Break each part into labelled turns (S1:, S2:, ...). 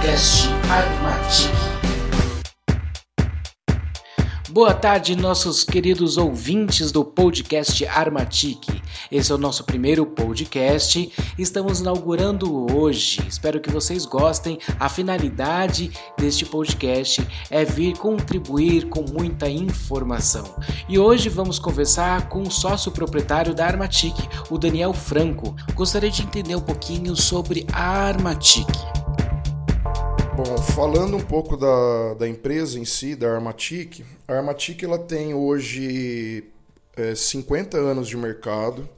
S1: podcast Armatic. Boa tarde, nossos queridos ouvintes do podcast Armatic. Esse é o nosso primeiro podcast. Estamos inaugurando hoje. Espero que vocês gostem. A finalidade deste podcast é vir contribuir com muita informação. E hoje vamos conversar com o sócio proprietário da Armatic, o Daniel Franco. Gostaria de entender um pouquinho sobre a Armatic.
S2: Bom, falando um pouco da, da empresa em si, da Armatic, a Armatic ela tem hoje é, 50 anos de mercado.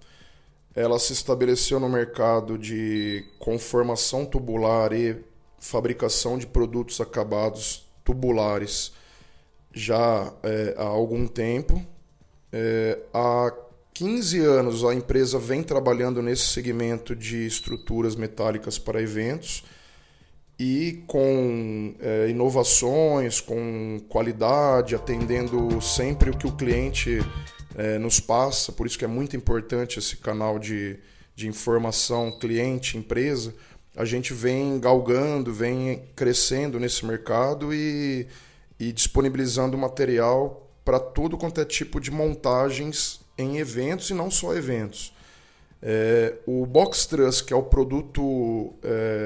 S2: Ela se estabeleceu no mercado de conformação tubular e fabricação de produtos acabados tubulares já é, há algum tempo. É, há 15 anos a empresa vem trabalhando nesse segmento de estruturas metálicas para eventos e com é, inovações, com qualidade, atendendo sempre o que o cliente é, nos passa. Por isso que é muito importante esse canal de, de informação cliente-empresa. A gente vem galgando, vem crescendo nesse mercado e, e disponibilizando material para todo quanto é tipo de montagens em eventos e não só eventos. É, o Box Truss, que é o produto é,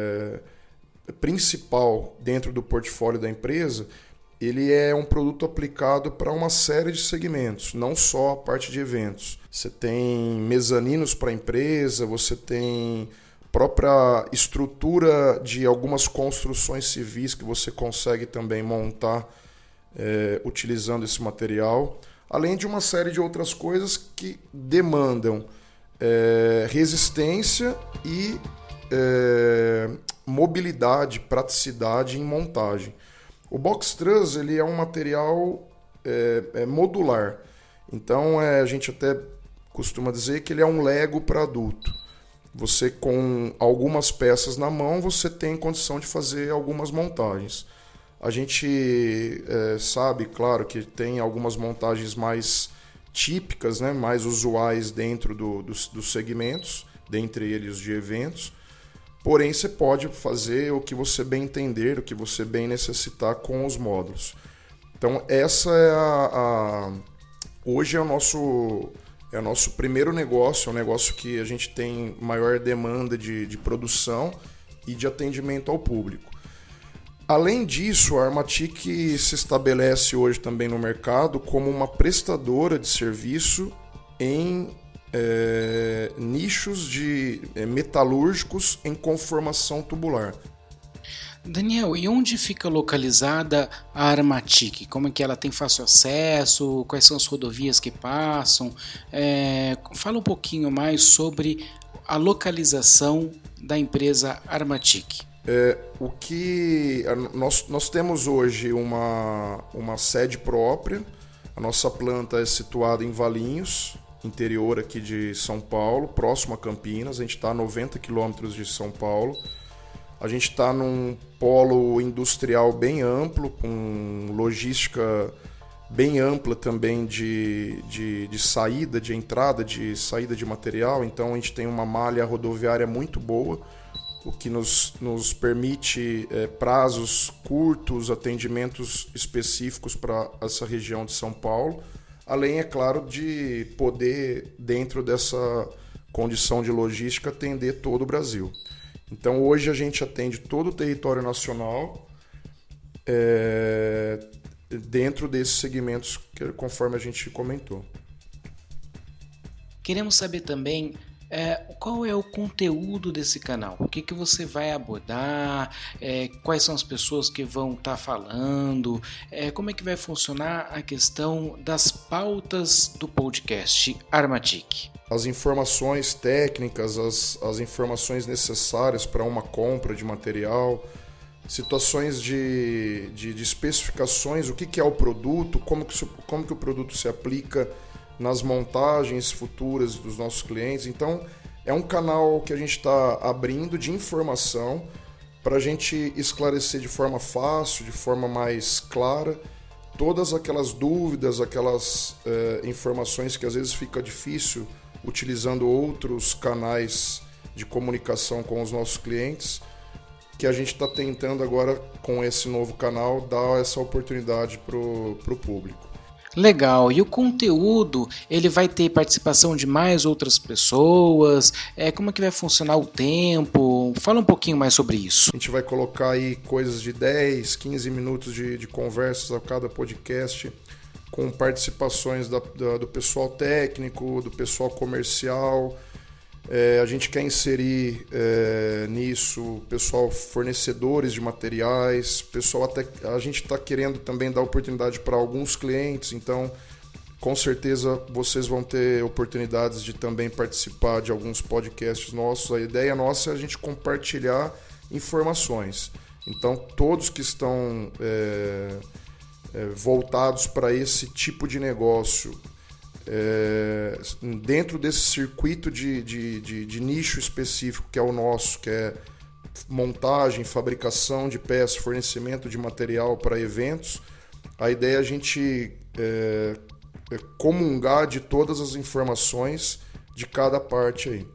S2: principal dentro do portfólio da empresa, ele é um produto aplicado para uma série de segmentos, não só a parte de eventos. Você tem mezaninos para a empresa, você tem própria estrutura de algumas construções civis que você consegue também montar é, utilizando esse material, além de uma série de outras coisas que demandam é, resistência e é, mobilidade, praticidade em montagem. O box truss ele é um material é, é modular, então é, a gente até costuma dizer que ele é um Lego para adulto. Você com algumas peças na mão você tem condição de fazer algumas montagens. A gente é, sabe, claro, que tem algumas montagens mais típicas, né, mais usuais dentro do, dos, dos segmentos, dentre eles de eventos. Porém, você pode fazer o que você bem entender, o que você bem necessitar com os módulos. Então, essa é a, a hoje é o nosso é o nosso primeiro negócio, é um negócio que a gente tem maior demanda de, de produção e de atendimento ao público. Além disso, a Armatic se estabelece hoje também no mercado como uma prestadora de serviço em é, nichos de é, metalúrgicos em conformação tubular.
S1: Daniel, e onde fica localizada a Armatic? Como é que ela tem fácil acesso? Quais são as rodovias que passam? É, fala um pouquinho mais sobre a localização da empresa Armatic.
S2: É, o que nós, nós temos hoje uma, uma sede própria. A nossa planta é situada em Valinhos, interior aqui de São Paulo, próximo a Campinas. A gente está a 90 quilômetros de São Paulo. A gente está num polo industrial bem amplo, com logística bem ampla também de, de, de, saída, de entrada, de saída de material. Então a gente tem uma malha rodoviária muito boa, o que nos, nos permite é, prazos curtos, atendimentos específicos para essa região de São Paulo. Além, é claro, de poder, dentro dessa condição de logística, atender todo o Brasil. Então, hoje a gente atende todo o território nacional é, dentro desses segmentos, que, conforme a gente comentou.
S1: Queremos saber também é, qual é o conteúdo desse canal? O que, que você vai abordar? É, quais são as pessoas que vão estar tá falando? É, como é que vai funcionar a questão das pautas do podcast Armatic?
S2: As informações técnicas, as, as informações necessárias para uma compra de material, situações de, de, de especificações, o que, que é o produto, como que, como que o produto se aplica nas montagens futuras dos nossos clientes. Então, é um canal que a gente está abrindo de informação para a gente esclarecer de forma fácil, de forma mais clara, todas aquelas dúvidas, aquelas é, informações que às vezes fica difícil utilizando outros canais de comunicação com os nossos clientes. que a gente está tentando agora, com esse novo canal, dar essa oportunidade para o público.
S1: Legal. E o conteúdo, ele vai ter participação de mais outras pessoas? É, como é que vai funcionar o tempo? Fala um pouquinho mais sobre isso.
S2: A gente vai colocar aí coisas de 10, 15 minutos de, de conversas a cada podcast, com participações da, da, do pessoal técnico, do pessoal comercial, é, a gente quer inserir é, nisso pessoal fornecedores de materiais, pessoal até a gente está querendo também dar oportunidade para alguns clientes, então com certeza vocês vão ter oportunidades de também participar de alguns podcasts nossos. A ideia nossa é a gente compartilhar informações. Então todos que estão é, é voltados para esse tipo de negócio é, dentro desse circuito de, de, de, de, nicho específico que é o nosso, que é montagem, fabricação de peças, fornecimento de material para eventos, a ideia é a gente é, é comungar de todas as informações de cada parte aí.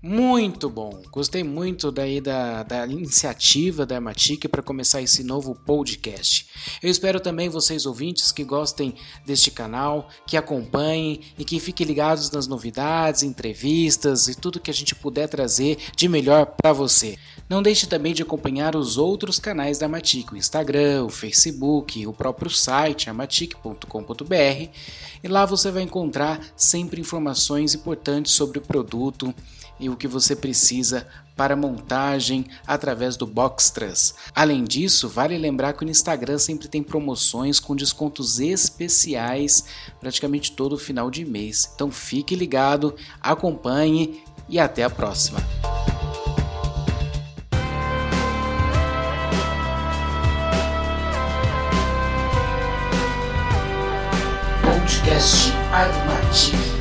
S1: Muito bom, gostei muito daí da, da iniciativa da Matic para começar esse novo podcast. Eu espero também vocês ouvintes que gostem deste canal, que acompanhem e que fiquem ligados nas novidades, entrevistas e tudo que a gente puder trazer de melhor para você. Não deixe também de acompanhar os outros canais da Matic, o Instagram, o Facebook, o próprio site amatic.com.br e lá você vai encontrar sempre informações importantes sobre o produto e o que você precisa para montagem através do Boxtras. Além disso, vale lembrar que o Instagram sempre tem promoções com descontos especiais praticamente todo final de mês. Então fique ligado, acompanhe e até a próxima. Podcast Armatic